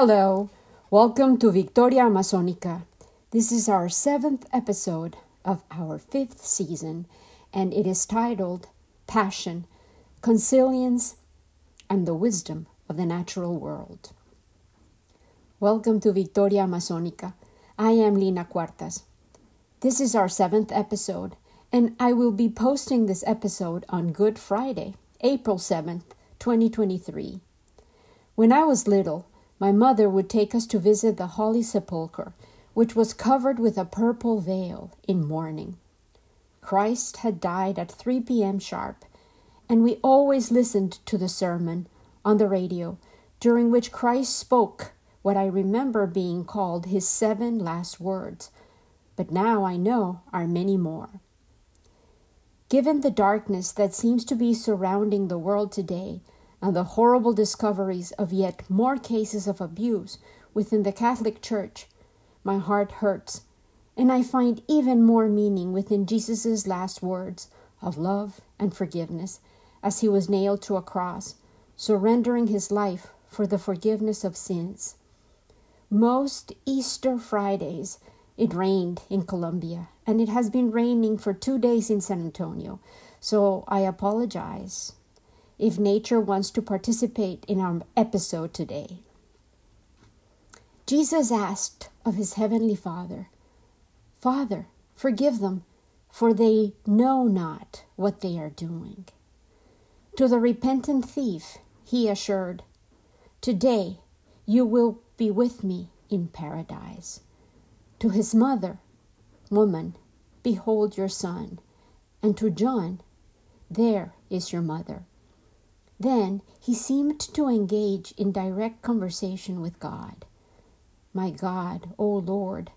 Hello, welcome to Victoria Amazonica. This is our seventh episode of our fifth season, and it is titled Passion, Consilience, and the Wisdom of the Natural World. Welcome to Victoria Amazonica. I am Lina Cuartas. This is our seventh episode, and I will be posting this episode on Good Friday, April 7th, 2023. When I was little, my mother would take us to visit the Holy Sepulchre, which was covered with a purple veil in mourning. Christ had died at 3 p.m. sharp, and we always listened to the sermon on the radio, during which Christ spoke what I remember being called his seven last words, but now I know are many more. Given the darkness that seems to be surrounding the world today, and the horrible discoveries of yet more cases of abuse within the Catholic Church, my heart hurts, and I find even more meaning within Jesus' last words of love and forgiveness as he was nailed to a cross, surrendering his life for the forgiveness of sins. Most Easter Fridays, it rained in Colombia, and it has been raining for two days in San Antonio, so I apologize if nature wants to participate in our episode today. Jesus asked of his heavenly Father, Father, forgive them, for they know not what they are doing. To the repentant thief, he assured, Today you will be with me in paradise. To his mother, Woman, behold your son. And to John, There is your mother. Then he seemed to engage in direct conversation with God. My God, O Lord,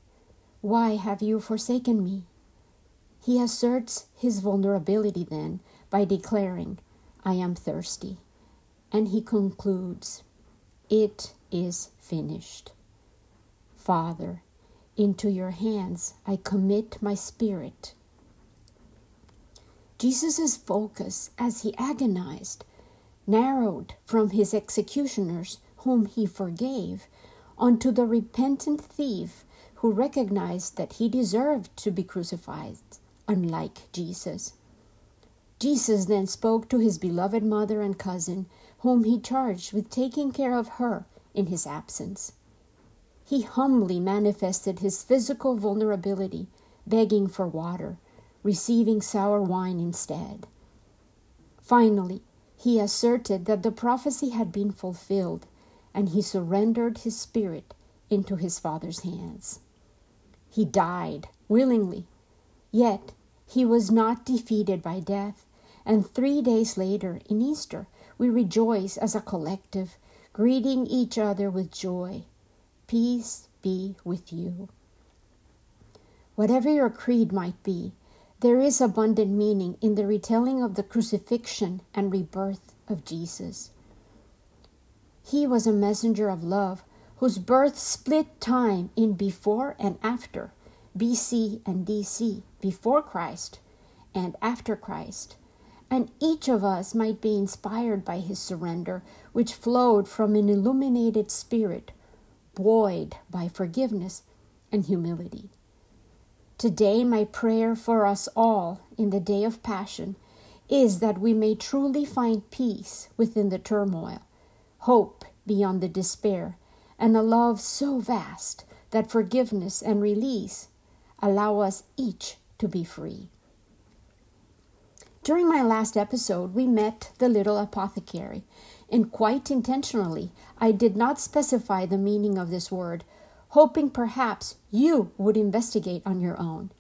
why have you forsaken me? He asserts his vulnerability then by declaring, I am thirsty. And he concludes, It is finished. Father, into your hands I commit my spirit. Jesus' focus as he agonized narrowed from his executioners, whom he forgave, unto the repentant thief who recognized that he deserved to be crucified, unlike Jesus. Jesus then spoke to his beloved mother and cousin, whom he charged with taking care of her in his absence. He humbly manifested his physical vulnerability, begging for water, receiving sour wine instead. Finally, he asserted that the prophecy had been fulfilled, and he surrendered his spirit into his Father's hands. He died willingly, yet he was not defeated by death, and three days later, in Easter, we rejoice as a collective, greeting each other with joy. Peace be with you. Whatever your creed might be, there is abundant meaning in the retelling of the crucifixion and rebirth of Jesus. He was a messenger of love whose birth split time in before and after, BC and DC, before Christ and after Christ. And each of us might be inspired by his surrender, which flowed from an illuminated spirit, buoyed by forgiveness and humility. Today, my prayer for us all in the day of Passion is that we may truly find peace within the turmoil, hope beyond the despair, and a love so vast that forgiveness and release allow us each to be free. During my last episode, we met the little apothecary, and quite intentionally, I did not specify the meaning of this word hoping perhaps you would investigate on your own.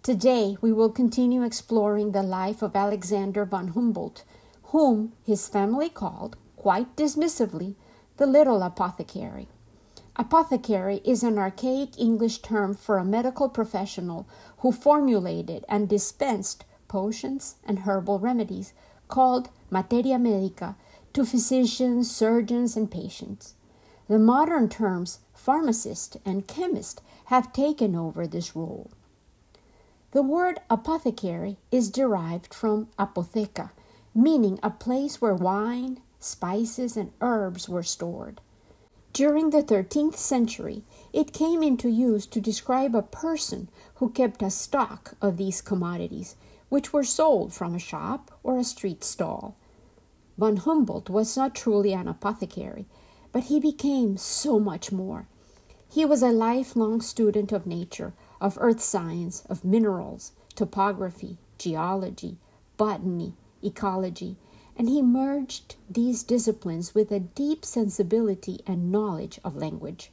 Today, we will continue exploring the life of Alexander von Humboldt, whom his family called, quite dismissively, the little apothecary. Apothecary is an archaic English term for a medical professional who formulated and dispensed potions and herbal remedies called materia medica to physicians, surgeons, and patients. The modern terms pharmacist and chemist have taken over this role. The word apothecary is derived from apotheca, meaning a place where wine, spices, and herbs were stored. During the 13th century, it came into use to describe a person who kept a stock of these commodities, which were sold from a shop or a street stall. Von Humboldt was not truly an apothecary, but he became so much more. He was a lifelong student of nature, of earth science, of minerals, topography, geology, botany, ecology, and he merged these disciplines with a deep sensibility and knowledge of language.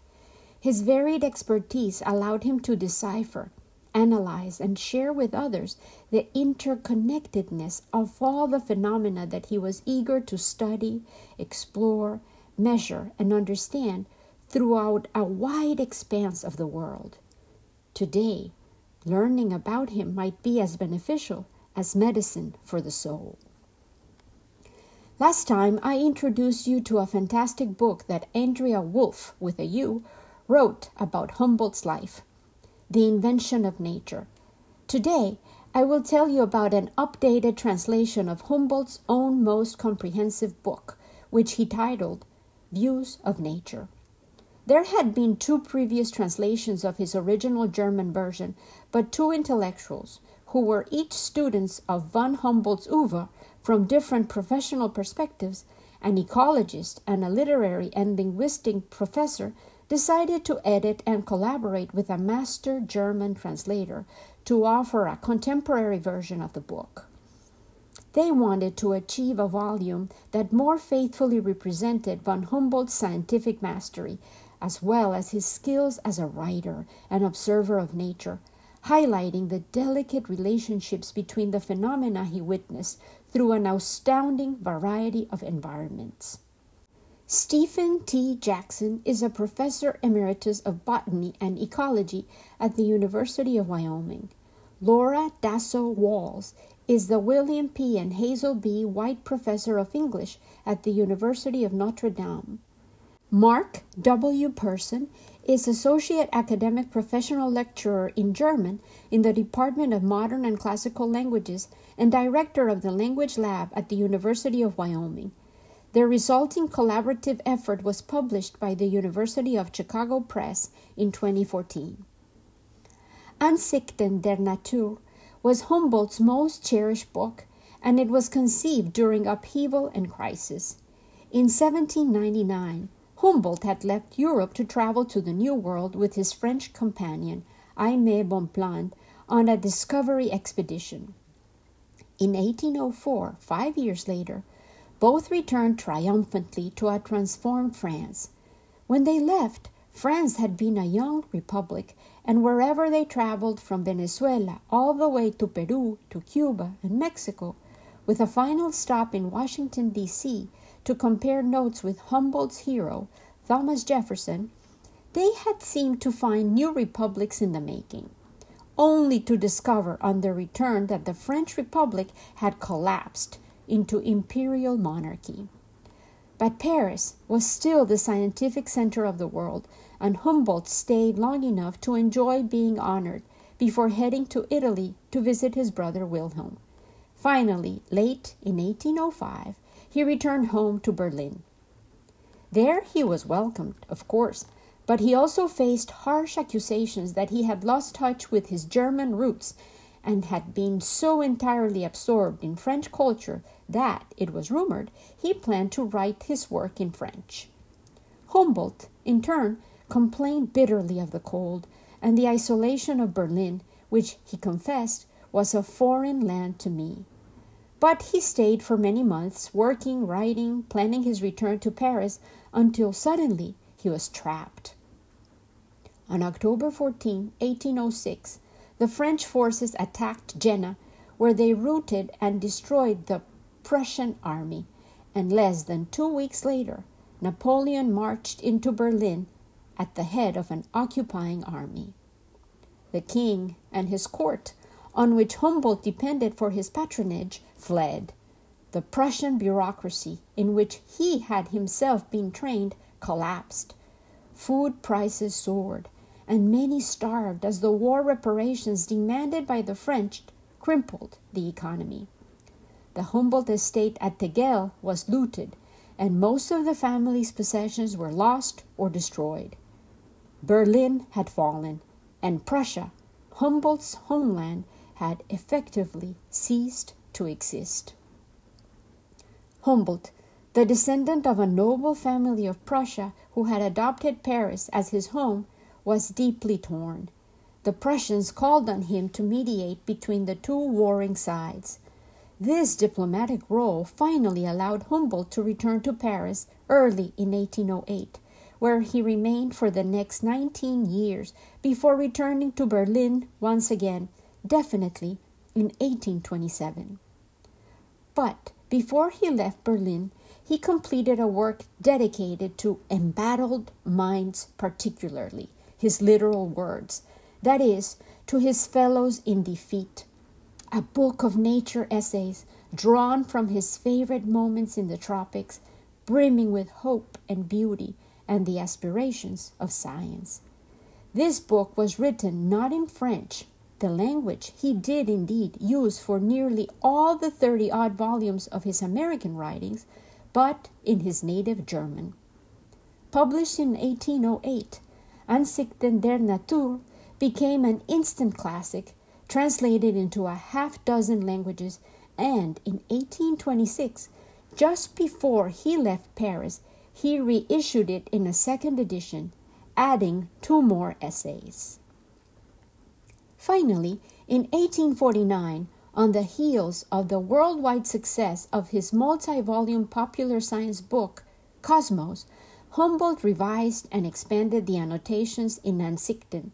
His varied expertise allowed him to decipher, analyze, and share with others the interconnectedness of all the phenomena that he was eager to study, explore, measure, and understand throughout a wide expanse of the world. Today, learning about him might be as beneficial as medicine for the soul. Last time, I introduced you to a fantastic book that Andrea Wulf, with a U, wrote about Humboldt's life, The Invention of Nature. Today, I will tell you about an updated translation of Humboldt's own most comprehensive book, which he titled Views of Nature. There had been two previous translations of his original German version, but two intellectuals, who were each students of von Humboldt's oeuvre from different professional perspectives, an ecologist and a literary and linguistic professor decided to edit and collaborate with a master German translator to offer a contemporary version of the book. They wanted to achieve a volume that more faithfully represented von Humboldt's scientific mastery, as well as his skills as a writer and observer of nature, highlighting the delicate relationships between the phenomena he witnessed through an astounding variety of environments. Stephen T. Jackson is a professor emeritus of botany and ecology at the University of Wyoming. Laura Dassow Walls is the William P. and Hazel B. White Professor of English at the University of Notre Dame. Mark W. Person is Associate Academic Professional Lecturer in German in the Department of Modern and Classical Languages and Director of the Language Lab at the University of Wyoming. The resulting collaborative effort was published by the University of Chicago Press in 2014. Ansichten der Natur was Humboldt's most cherished book, and it was conceived during upheaval and crisis. In 1799, Humboldt had left Europe to travel to the New World with his French companion, Aimé Bonpland, on a discovery expedition. In 1804, five years later, both returned triumphantly to a transformed France. When they left, France had been a young republic, and wherever they traveled from Venezuela all the way to Peru, to Cuba, and Mexico, with a final stop in Washington, D.C., to compare notes with Humboldt's hero, Thomas Jefferson, they had seemed to find new republics in the making, only to discover on their return that the French Republic had collapsed into imperial monarchy. But Paris was still the scientific center of the world, and Humboldt stayed long enough to enjoy being honored before heading to Italy to visit his brother Wilhelm. Finally, late in 1805, he returned home to Berlin. There he was welcomed, of course, but he also faced harsh accusations that he had lost touch with his German roots and had been so entirely absorbed in French culture that, it was rumored, he planned to write his work in French. Humboldt, in turn, complained bitterly of the cold and the isolation of Berlin, which, he confessed, was a foreign land to me. But he stayed for many months, working, writing, planning his return to Paris, until suddenly he was trapped. On October 14, 1806, the French forces attacked Jena, where they routed and destroyed the Prussian army, and less than two weeks later, Napoleon marched into Berlin at the head of an occupying army. The king and his court, on which Humboldt depended for his patronage, fled. The Prussian bureaucracy, in which he had himself been trained, collapsed. Food prices soared, and many starved as the war reparations demanded by the French crippled the economy. The Humboldt estate at Tegel was looted, and most of the family's possessions were lost or destroyed. Berlin had fallen, and Prussia, Humboldt's homeland, had effectively ceased to exist. Humboldt, the descendant of a noble family of Prussia who had adopted Paris as his home, was deeply torn. The Prussians called on him to mediate between the two warring sides. This diplomatic role finally allowed Humboldt to return to Paris early in 1808, where he remained for the next 19 years before returning to Berlin once again, definitely in 1827. But before he left Berlin, he completed a work dedicated to embattled minds, particularly, his literal words, that is, to his fellows in defeat a book of nature essays drawn from his favorite moments in the tropics, brimming with hope and beauty and the aspirations of science. This book was written not in French, the language he did indeed use for nearly all the 30 odd volumes of his American writings, but in his native German. Published in 1808, Ansichten der Natur became an instant classic translated into a half dozen languages, and in 1826, just before he left Paris, he reissued it in a second edition, adding two more essays. Finally, in 1849, on the heels of the worldwide success of his multi volume popular science book, Cosmos, Humboldt revised and expanded the annotations in Ansichten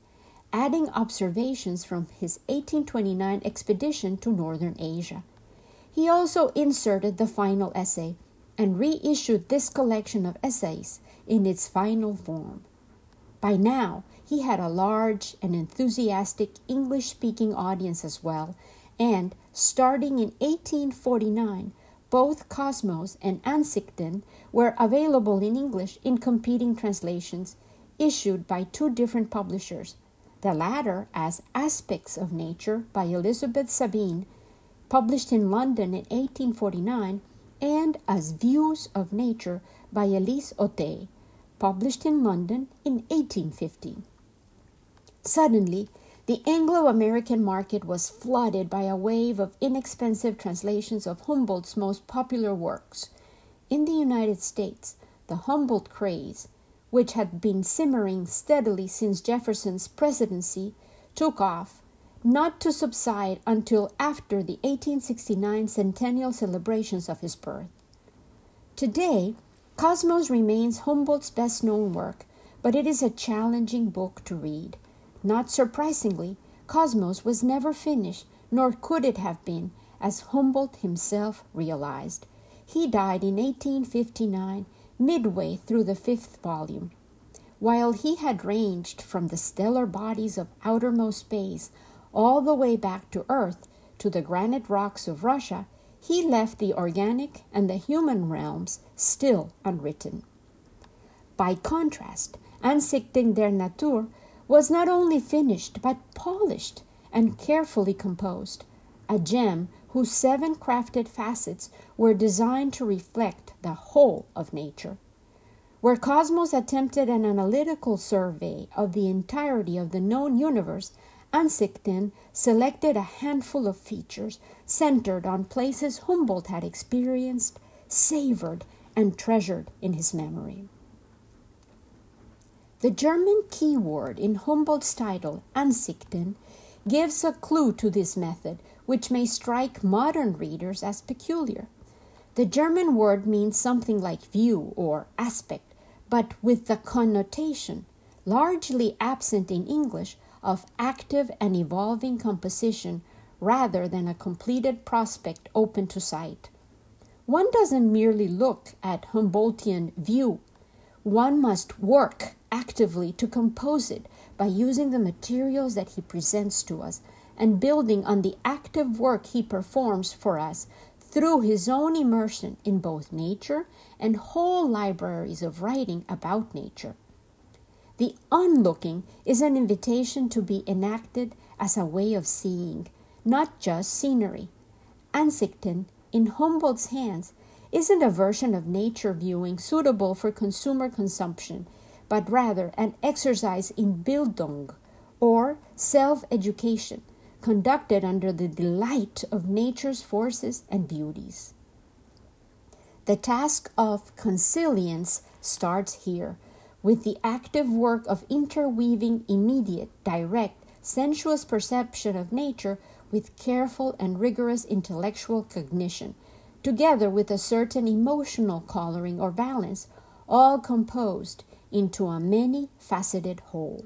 adding observations from his 1829 expedition to northern Asia. He also inserted the final essay and reissued this collection of essays in its final form. By now, he had a large and enthusiastic English speaking audience as well, and starting in 1849, both Cosmos and Ansichten were available in English in competing translations issued by two different publishers the latter as Aspects of Nature by Elizabeth Sabine, published in London in 1849, and as Views of Nature by Elise Otté, published in London in 1850. Suddenly, the Anglo American market was flooded by a wave of inexpensive translations of Humboldt's most popular works. In the United States, the Humboldt craze which had been simmering steadily since Jefferson's presidency, took off, not to subside until after the 1869 centennial celebrations of his birth. Today, Cosmos remains Humboldt's best known work, but it is a challenging book to read. Not surprisingly, Cosmos was never finished, nor could it have been, as Humboldt himself realized. He died in 1859 midway through the fifth volume. While he had ranged from the stellar bodies of outermost space all the way back to Earth to the granite rocks of Russia, he left the organic and the human realms still unwritten. By contrast, Ansichten der Natur was not only finished but polished and carefully composed, a gem whose seven crafted facets were designed to reflect the whole of nature. Where Cosmos attempted an analytical survey of the entirety of the known universe, Ansichten selected a handful of features centered on places Humboldt had experienced, savored, and treasured in his memory. The German keyword in Humboldt's title, Ansichten, gives a clue to this method, which may strike modern readers as peculiar. The German word means something like view or aspect, but with the connotation, largely absent in English, of active and evolving composition rather than a completed prospect open to sight. One doesn't merely look at Humboldtian view, one must work actively to compose it by using the materials that he presents to us and building on the active work he performs for us through his own immersion in both nature and whole libraries of writing about nature. The onlooking is an invitation to be enacted as a way of seeing, not just scenery. Ansichten, in Humboldt's hands, isn't a version of nature viewing suitable for consumer consumption, but rather an exercise in Bildung, or self education, conducted under the delight of nature's forces and beauties. The task of consilience starts here, with the active work of interweaving immediate, direct, sensuous perception of nature with careful and rigorous intellectual cognition, together with a certain emotional coloring or balance, all composed into a many faceted whole.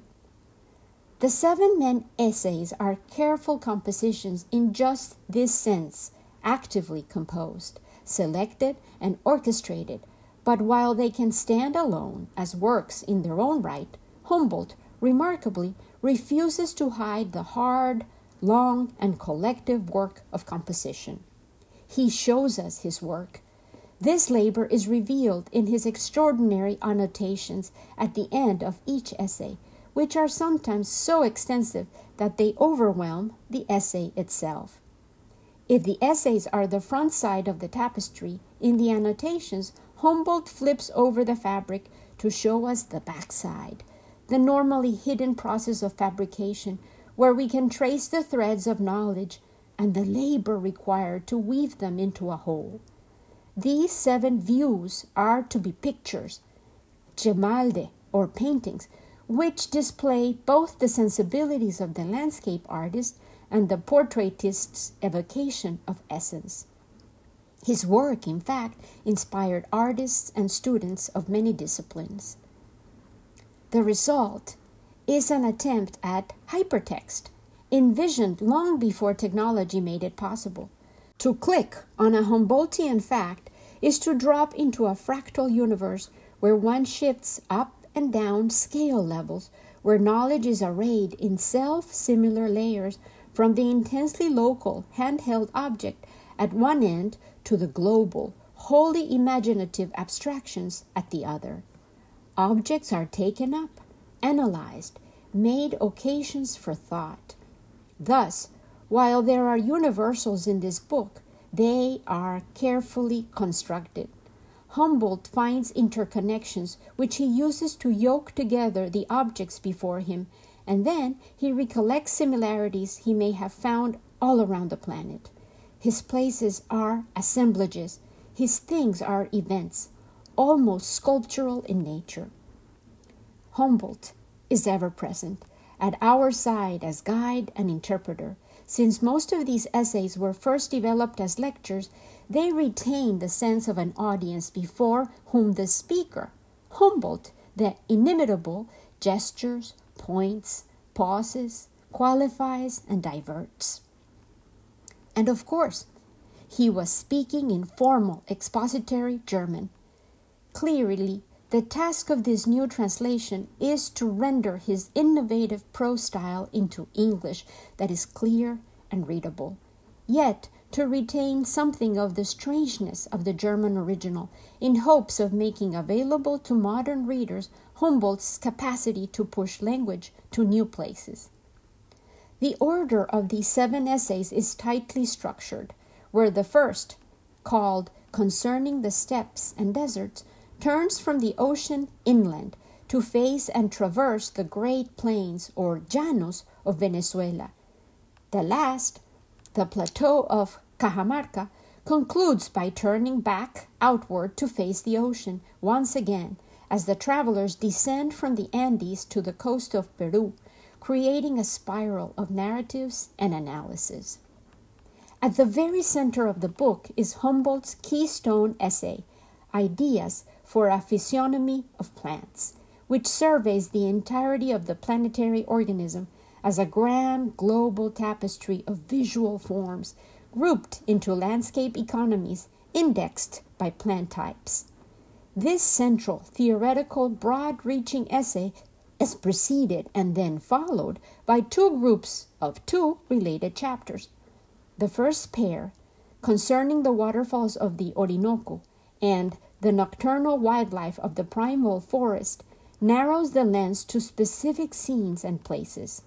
The seven men essays are careful compositions in just this sense, actively composed, selected, and orchestrated, but while they can stand alone as works in their own right, Humboldt, remarkably, refuses to hide the hard, long, and collective work of composition. He shows us his work. This labor is revealed in his extraordinary annotations at the end of each essay which are sometimes so extensive that they overwhelm the essay itself. If the essays are the front side of the tapestry, in the annotations, Humboldt flips over the fabric to show us the back side, the normally hidden process of fabrication, where we can trace the threads of knowledge and the labor required to weave them into a whole. These seven views are to be pictures, gemalde, or paintings, which display both the sensibilities of the landscape artist and the portraitist's evocation of essence. His work, in fact, inspired artists and students of many disciplines. The result is an attempt at hypertext, envisioned long before technology made it possible. To click on a Humboldtian fact is to drop into a fractal universe where one shifts up and down scale levels where knowledge is arrayed in self similar layers from the intensely local handheld object at one end to the global, wholly imaginative abstractions at the other. Objects are taken up, analyzed, made occasions for thought. Thus, while there are universals in this book, they are carefully constructed. Humboldt finds interconnections which he uses to yoke together the objects before him, and then he recollects similarities he may have found all around the planet. His places are assemblages, his things are events, almost sculptural in nature. Humboldt is ever present, at our side as guide and interpreter. Since most of these essays were first developed as lectures, they retain the sense of an audience before whom the speaker, Humboldt, the inimitable, gestures, points, pauses, qualifies, and diverts. And of course, he was speaking in formal expository German. Clearly, the task of this new translation is to render his innovative prose style into English that is clear and readable, yet to retain something of the strangeness of the German original, in hopes of making available to modern readers Humboldt's capacity to push language to new places. The order of these seven essays is tightly structured, where the first, called Concerning the Steppes and Deserts, turns from the ocean inland to face and traverse the great plains or llanos of Venezuela. The last, the plateau of Cajamarca concludes by turning back outward to face the ocean once again as the travelers descend from the Andes to the coast of Peru, creating a spiral of narratives and analysis. At the very center of the book is Humboldt's keystone essay, Ideas for a Physiognomy of Plants, which surveys the entirety of the planetary organism as a grand global tapestry of visual forms grouped into landscape economies indexed by plant types. This central, theoretical, broad reaching essay is preceded and then followed by two groups of two related chapters. The first pair, concerning the waterfalls of the Orinoco and the nocturnal wildlife of the primal forest, narrows the lens to specific scenes and places.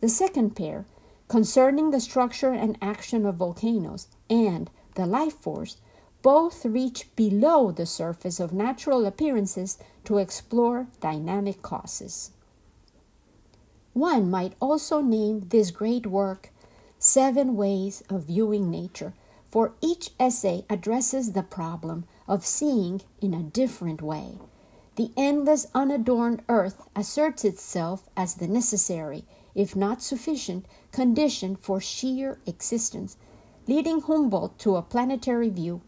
The second pair, concerning the structure and action of volcanoes and the life force, both reach below the surface of natural appearances to explore dynamic causes. One might also name this great work Seven Ways of Viewing Nature, for each essay addresses the problem of seeing in a different way. The endless, unadorned earth asserts itself as the necessary, if not sufficient, condition for sheer existence, leading Humboldt to a planetary view.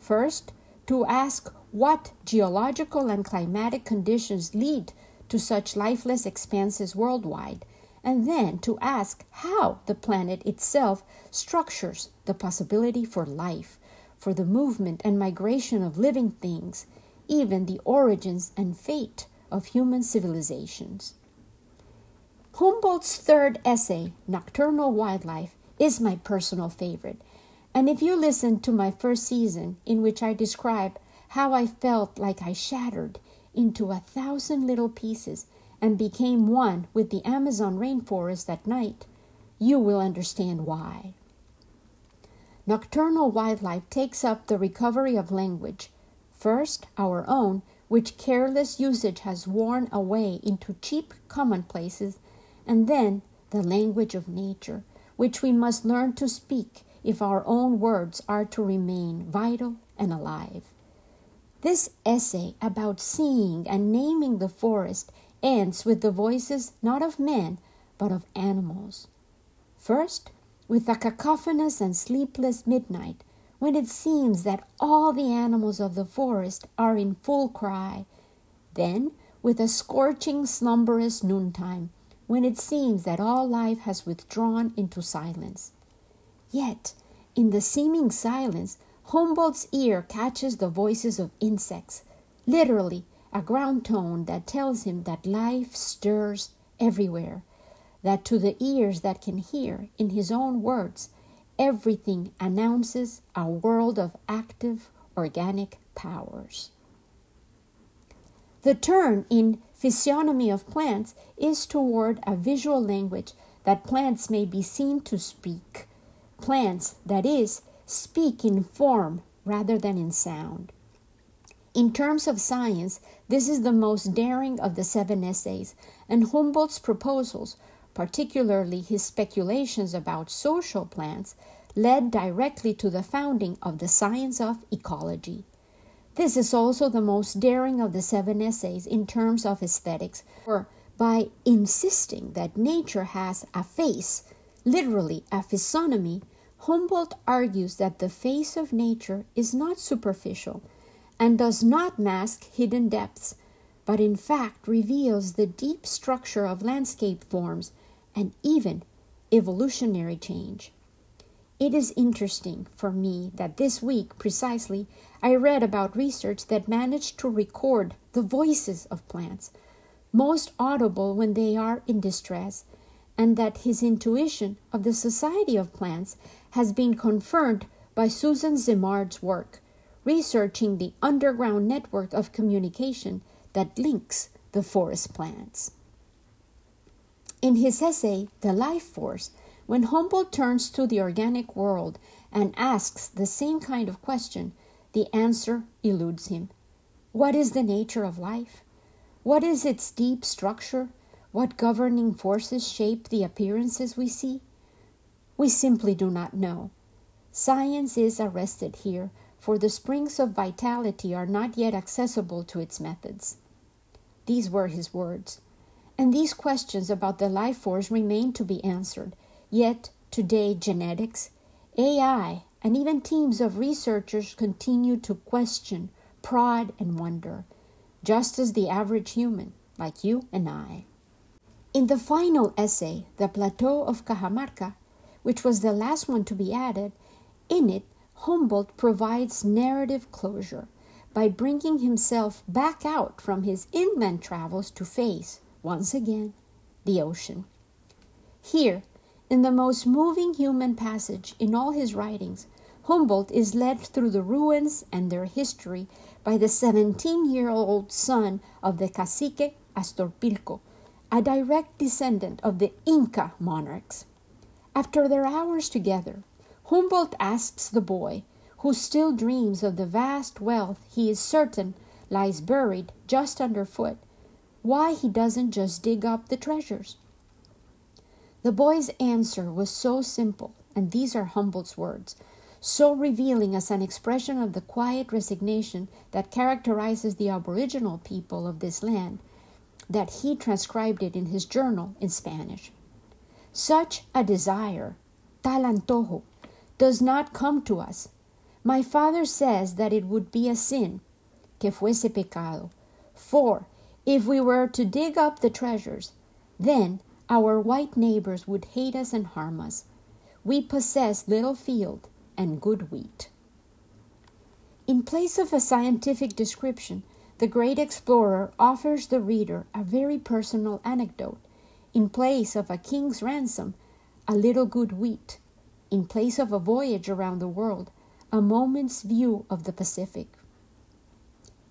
First, to ask what geological and climatic conditions lead to such lifeless expanses worldwide, and then to ask how the planet itself structures the possibility for life, for the movement and migration of living things, even the origins and fate of human civilizations. Humboldt's third essay, Nocturnal Wildlife, is my personal favorite. And if you listen to my first season, in which I describe how I felt like I shattered into a thousand little pieces and became one with the Amazon rainforest at night, you will understand why. Nocturnal wildlife takes up the recovery of language, first our own, which careless usage has worn away into cheap commonplaces and then the language of nature, which we must learn to speak if our own words are to remain vital and alive. This essay about seeing and naming the forest ends with the voices not of men, but of animals. First, with the cacophonous and sleepless midnight, when it seems that all the animals of the forest are in full cry. Then, with a scorching, slumberous noontime, when it seems that all life has withdrawn into silence. Yet, in the seeming silence, Humboldt's ear catches the voices of insects, literally a ground tone that tells him that life stirs everywhere, that to the ears that can hear, in his own words, everything announces a world of active organic powers. The turn in physiognomy of plants is toward a visual language that plants may be seen to speak. Plants, that is, speak in form rather than in sound. In terms of science, this is the most daring of the seven essays, and Humboldt's proposals, particularly his speculations about social plants, led directly to the founding of the science of ecology. This is also the most daring of the seven essays in terms of aesthetics, for by insisting that nature has a face, literally a physiognomy, Humboldt argues that the face of nature is not superficial and does not mask hidden depths, but in fact reveals the deep structure of landscape forms and even evolutionary change. It is interesting for me that this week, precisely, I read about research that managed to record the voices of plants, most audible when they are in distress, and that his intuition of the society of plants has been confirmed by Susan Simard's work, researching the underground network of communication that links the forest plants. In his essay, The Life Force, when Humboldt turns to the organic world and asks the same kind of question, the answer eludes him. What is the nature of life? What is its deep structure? What governing forces shape the appearances we see? We simply do not know. Science is arrested here, for the springs of vitality are not yet accessible to its methods. These were his words. And these questions about the life force remain to be answered Yet today, genetics, AI, and even teams of researchers continue to question, prod, and wonder, just as the average human, like you and I. In the final essay, The Plateau of Cajamarca, which was the last one to be added, in it, Humboldt provides narrative closure by bringing himself back out from his inland travels to face, once again, the ocean. Here, in the most moving human passage in all his writings, Humboldt is led through the ruins and their history by the 17 year old son of the cacique Astorpilco, a direct descendant of the Inca monarchs. After their hours together, Humboldt asks the boy, who still dreams of the vast wealth he is certain lies buried just underfoot, why he doesn't just dig up the treasures. The boy's answer was so simple, and these are Humboldt's words, so revealing as an expression of the quiet resignation that characterizes the aboriginal people of this land, that he transcribed it in his journal in Spanish. Such a desire, tal antojo, does not come to us. My father says that it would be a sin, que fuese pecado, for if we were to dig up the treasures, then our white neighbors would hate us and harm us. We possess little field and good wheat. In place of a scientific description, the great explorer offers the reader a very personal anecdote. In place of a king's ransom, a little good wheat. In place of a voyage around the world, a moment's view of the Pacific.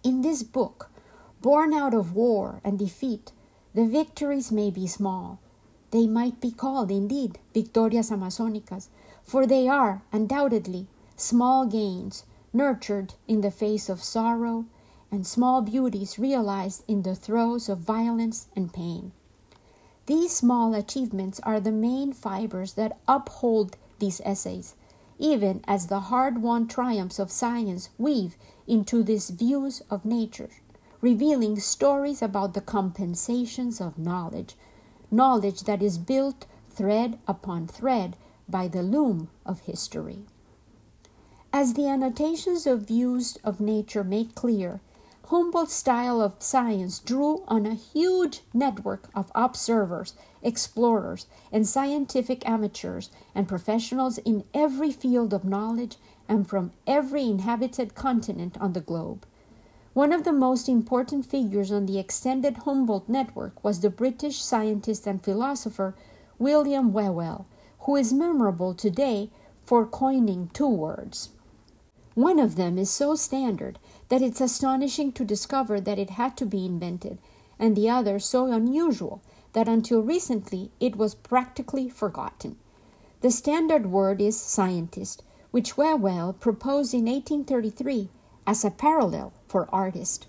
In this book, born out of war and defeat, the victories may be small. They might be called, indeed, victorias amazónicas, for they are, undoubtedly, small gains nurtured in the face of sorrow and small beauties realized in the throes of violence and pain. These small achievements are the main fibers that uphold these essays, even as the hard won triumphs of science weave into these views of nature, revealing stories about the compensations of knowledge, knowledge that is built thread upon thread by the loom of history. As the annotations of views of nature make clear, Humboldt's style of science drew on a huge network of observers, explorers, and scientific amateurs and professionals in every field of knowledge and from every inhabited continent on the globe. One of the most important figures on the extended Humboldt network was the British scientist and philosopher William Whewell, who is memorable today for coining two words. One of them is so standard that it's astonishing to discover that it had to be invented, and the other so unusual that until recently it was practically forgotten. The standard word is scientist, which Whewell proposed in 1833 as a parallel for artist.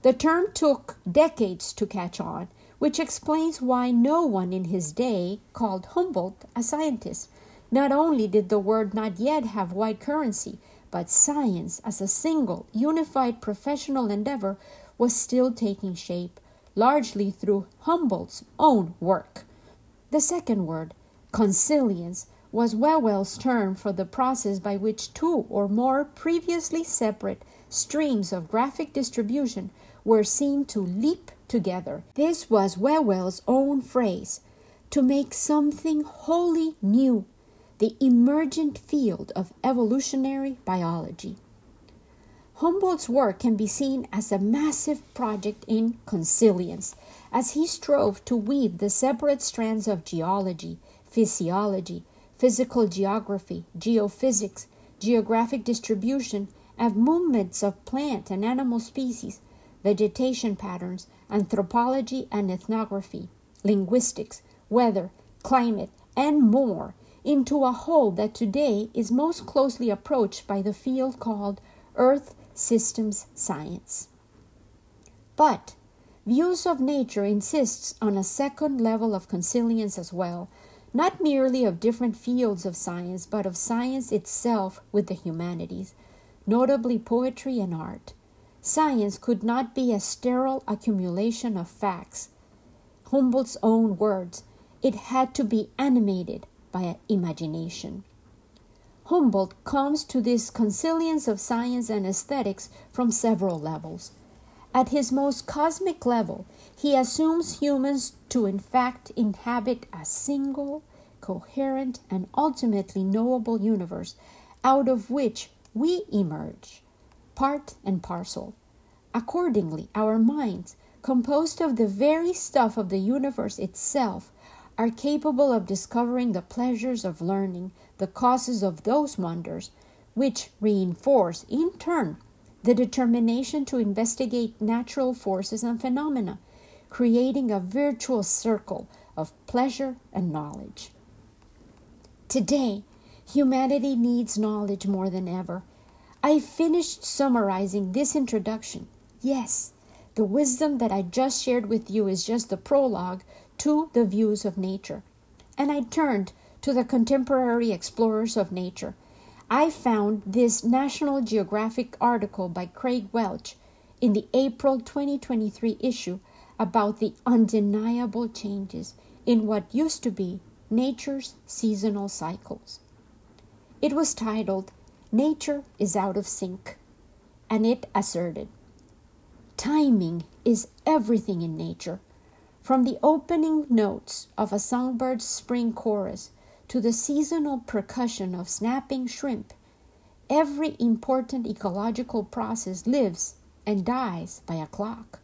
The term took decades to catch on, which explains why no one in his day called Humboldt a scientist. Not only did the word not yet have wide currency, but science as a single, unified professional endeavor was still taking shape, largely through Humboldt's own work. The second word, consilience, was Whewell's term for the process by which two or more previously separate streams of graphic distribution were seen to leap together. This was Whewell's own phrase to make something wholly new, the emergent field of evolutionary biology. Humboldt's work can be seen as a massive project in consilience, as he strove to weave the separate strands of geology, physiology, physical geography, geophysics, geographic distribution, and movements of plant and animal species, vegetation patterns, anthropology and ethnography, linguistics, weather, climate, and more into a whole that today is most closely approached by the field called Earth Systems Science. But Views of Nature insists on a second level of consilience as well, not merely of different fields of science, but of science itself with the humanities, notably poetry and art. Science could not be a sterile accumulation of facts. Humboldt's own words, it had to be animated by imagination. Humboldt comes to this consilience of science and aesthetics from several levels. At his most cosmic level, he assumes humans to in fact inhabit a single, coherent, and ultimately knowable universe out of which we emerge part and parcel. Accordingly, our minds, composed of the very stuff of the universe itself, are capable of discovering the pleasures of learning, the causes of those wonders, which reinforce, in turn, the determination to investigate natural forces and phenomena, creating a virtuous circle of pleasure and knowledge. Today, humanity needs knowledge more than ever I finished summarizing this introduction. Yes, the wisdom that I just shared with you is just the prologue to the views of nature. And I turned to the contemporary explorers of nature. I found this National Geographic article by Craig Welch in the April 2023 issue about the undeniable changes in what used to be nature's seasonal cycles. It was titled Nature is Out of Sync, and it asserted Timing is everything in nature, from the opening notes of a songbird's spring chorus to the seasonal percussion of snapping shrimp. Every important ecological process lives and dies by a clock.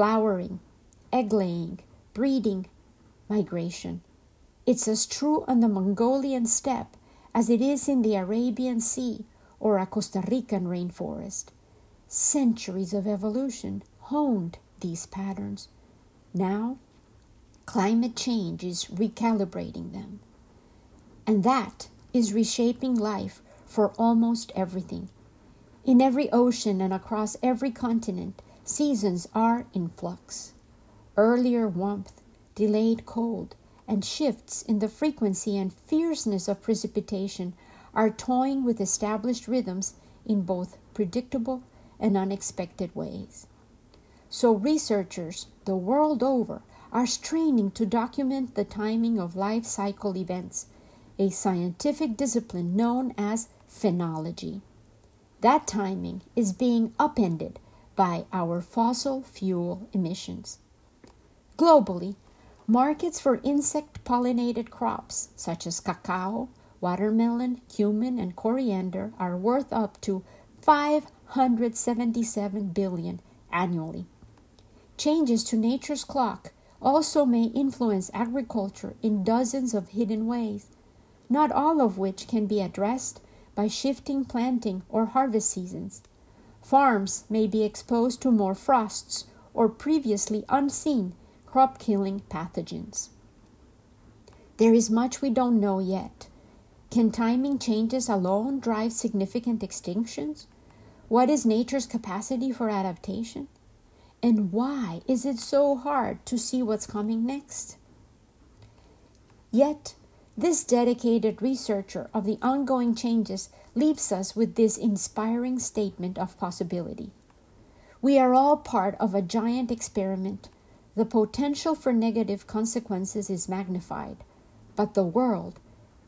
Flowering, egg laying, breeding, migration. It's as true on the Mongolian steppe as it is in the Arabian Sea or a Costa Rican rainforest. Centuries of evolution honed these patterns. Now, climate change is recalibrating them. And that is reshaping life for almost everything. In every ocean and across every continent, seasons are in flux. Earlier warmth, delayed cold, and shifts in the frequency and fierceness of precipitation are toying with established rhythms in both predictable and unexpected ways. So, researchers the world over are straining to document the timing of life cycle events, a scientific discipline known as phenology. That timing is being upended by our fossil fuel emissions. Globally, Markets for insect pollinated crops such as cacao, watermelon, cumin, and coriander are worth up to 577 billion annually. Changes to nature's clock also may influence agriculture in dozens of hidden ways, not all of which can be addressed by shifting planting or harvest seasons. Farms may be exposed to more frosts or previously unseen crop killing pathogens. There is much we don't know yet. Can timing changes alone drive significant extinctions? What is nature's capacity for adaptation? And why is it so hard to see what's coming next? Yet, this dedicated researcher of the ongoing changes leaves us with this inspiring statement of possibility. We are all part of a giant experiment the potential for negative consequences is magnified, but the world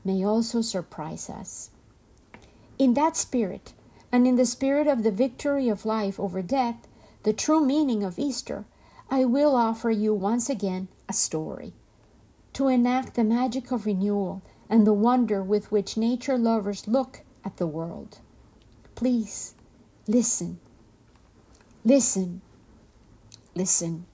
may also surprise us. In that spirit, and in the spirit of the victory of life over death, the true meaning of Easter, I will offer you once again a story. To enact the magic of renewal and the wonder with which nature lovers look at the world. Please listen. Listen. Listen.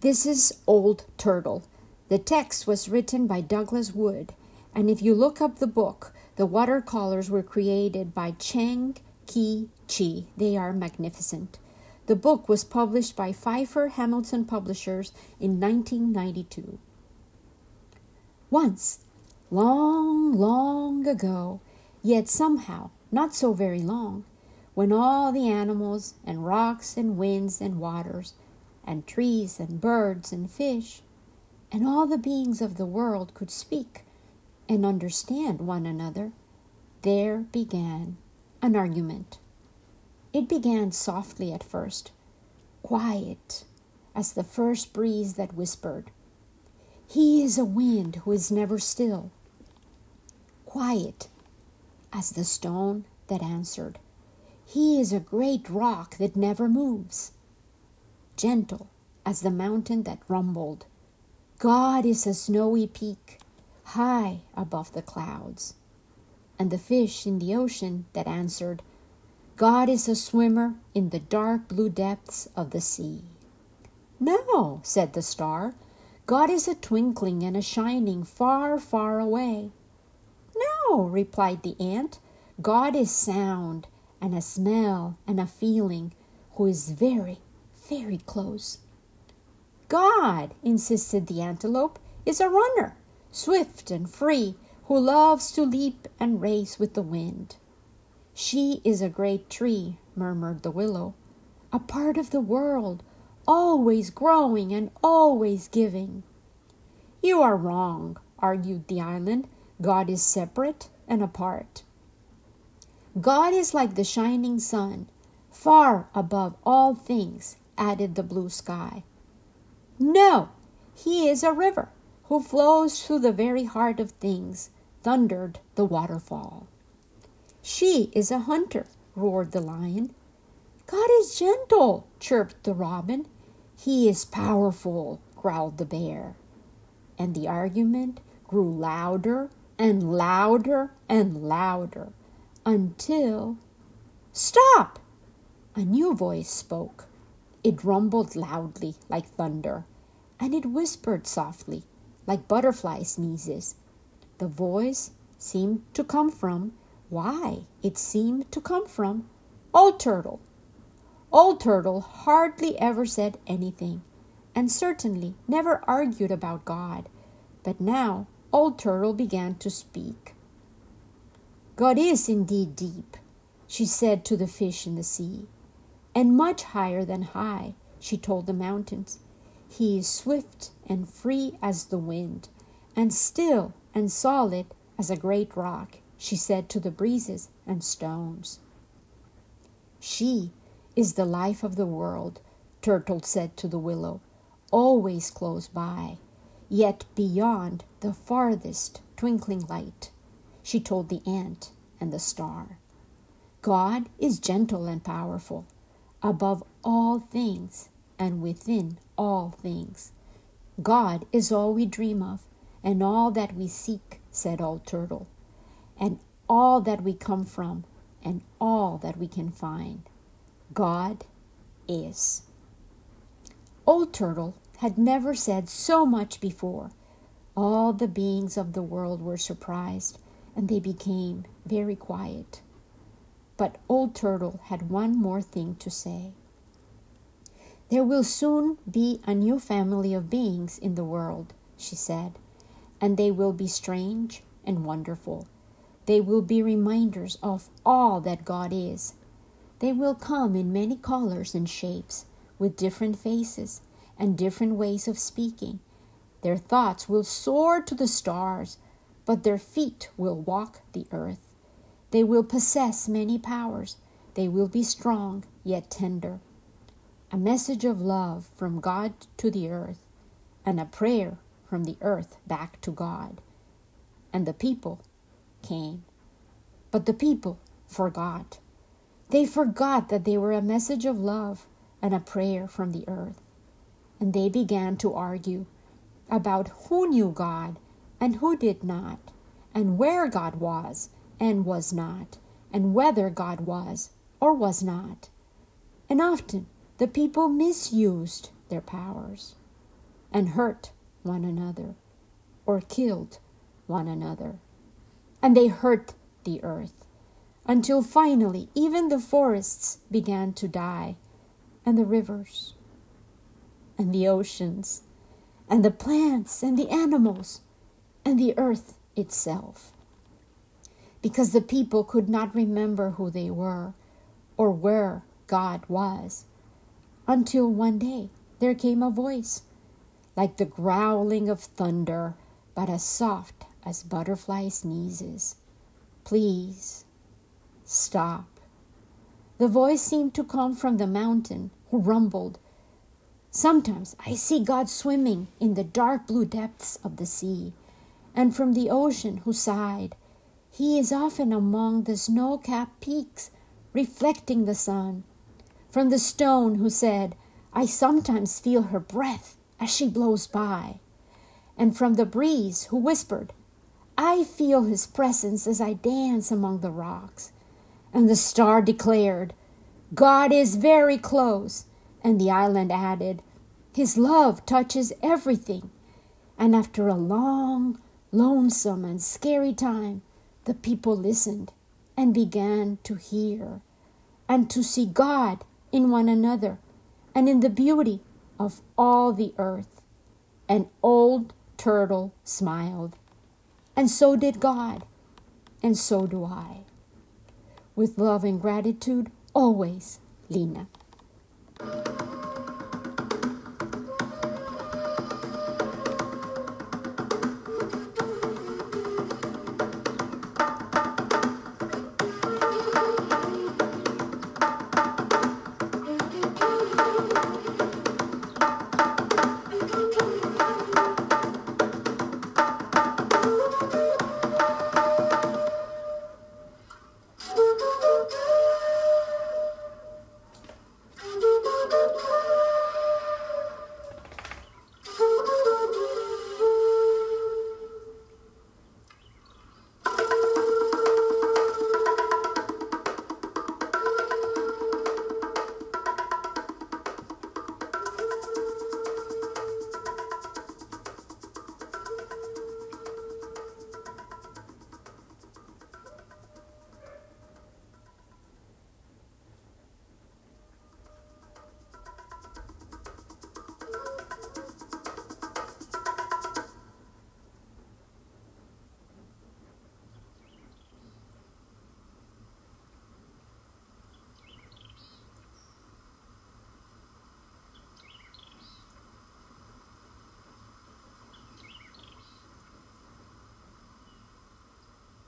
This is Old Turtle. The text was written by Douglas Wood, and if you look up the book, the watercolors were created by Cheng Ki Chi. They are magnificent. The book was published by Pfeiffer Hamilton Publishers in 1992. Once, long, long ago, yet somehow not so very long, when all the animals and rocks and winds and waters and trees and birds and fish, and all the beings of the world could speak and understand one another, there began an argument. It began softly at first, quiet as the first breeze that whispered, He is a wind who is never still. Quiet as the stone that answered, He is a great rock that never moves gentle as the mountain that rumbled. God is a snowy peak, high above the clouds. And the fish in the ocean that answered, God is a swimmer in the dark blue depths of the sea. No, said the star, God is a twinkling and a shining far, far away. No, replied the ant, God is sound and a smell and a feeling who is very, very close. God, insisted the antelope, is a runner, swift and free, who loves to leap and race with the wind. She is a great tree, murmured the willow, a part of the world, always growing and always giving. You are wrong, argued the island. God is separate and apart. God is like the shining sun, far above all things, added the blue sky. No, he is a river who flows through the very heart of things, thundered the waterfall. She is a hunter, roared the lion. God is gentle, chirped the robin. He is powerful, growled the bear. And the argument grew louder and louder and louder until. Stop! A new voice spoke. It rumbled loudly like thunder, and it whispered softly like butterfly sneezes. The voice seemed to come from, why, it seemed to come from Old Turtle. Old Turtle hardly ever said anything, and certainly never argued about God. But now Old Turtle began to speak. God is indeed deep, she said to the fish in the sea, and much higher than high, she told the mountains. He is swift and free as the wind, and still and solid as a great rock, she said to the breezes and stones. She is the life of the world, Turtle said to the willow, always close by, yet beyond the farthest twinkling light she told the ant and the star. God is gentle and powerful, above all things and within all things. God is all we dream of and all that we seek, said Old Turtle, and all that we come from and all that we can find. God is. Old Turtle had never said so much before. All the beings of the world were surprised, and they became very quiet. But Old Turtle had one more thing to say. There will soon be a new family of beings in the world, she said, and they will be strange and wonderful. They will be reminders of all that God is. They will come in many colors and shapes, with different faces and different ways of speaking. Their thoughts will soar to the stars, but their feet will walk the earth. They will possess many powers. They will be strong, yet tender. A message of love from God to the earth, and a prayer from the earth back to God. And the people came. But the people forgot. They forgot that they were a message of love and a prayer from the earth and they began to argue about who knew God and who did not, and where God was and was not, and whether God was or was not. And often the people misused their powers and hurt one another or killed one another. And they hurt the earth until finally even the forests began to die and the rivers and the oceans, and the plants and the animals, and the earth itself. Because the people could not remember who they were or where God was, until one day there came a voice, like the growling of thunder, but as soft as butterfly sneezes. Please stop. The voice seemed to come from the mountain, who rumbled Sometimes I see God swimming in the dark blue depths of the sea, and from the ocean who sighed, He is often among the snow capped peaks, reflecting the sun. From the stone who said, I sometimes feel her breath as she blows by. And from the breeze who whispered, I feel his presence as I dance among the rocks. And the star declared, God is very close. And the island added, his love touches everything. And after a long, lonesome, and scary time, the people listened and began to hear and to see God in one another and in the beauty of all the earth. An old turtle smiled. And so did God, and so do I. With love and gratitude, always, Lina.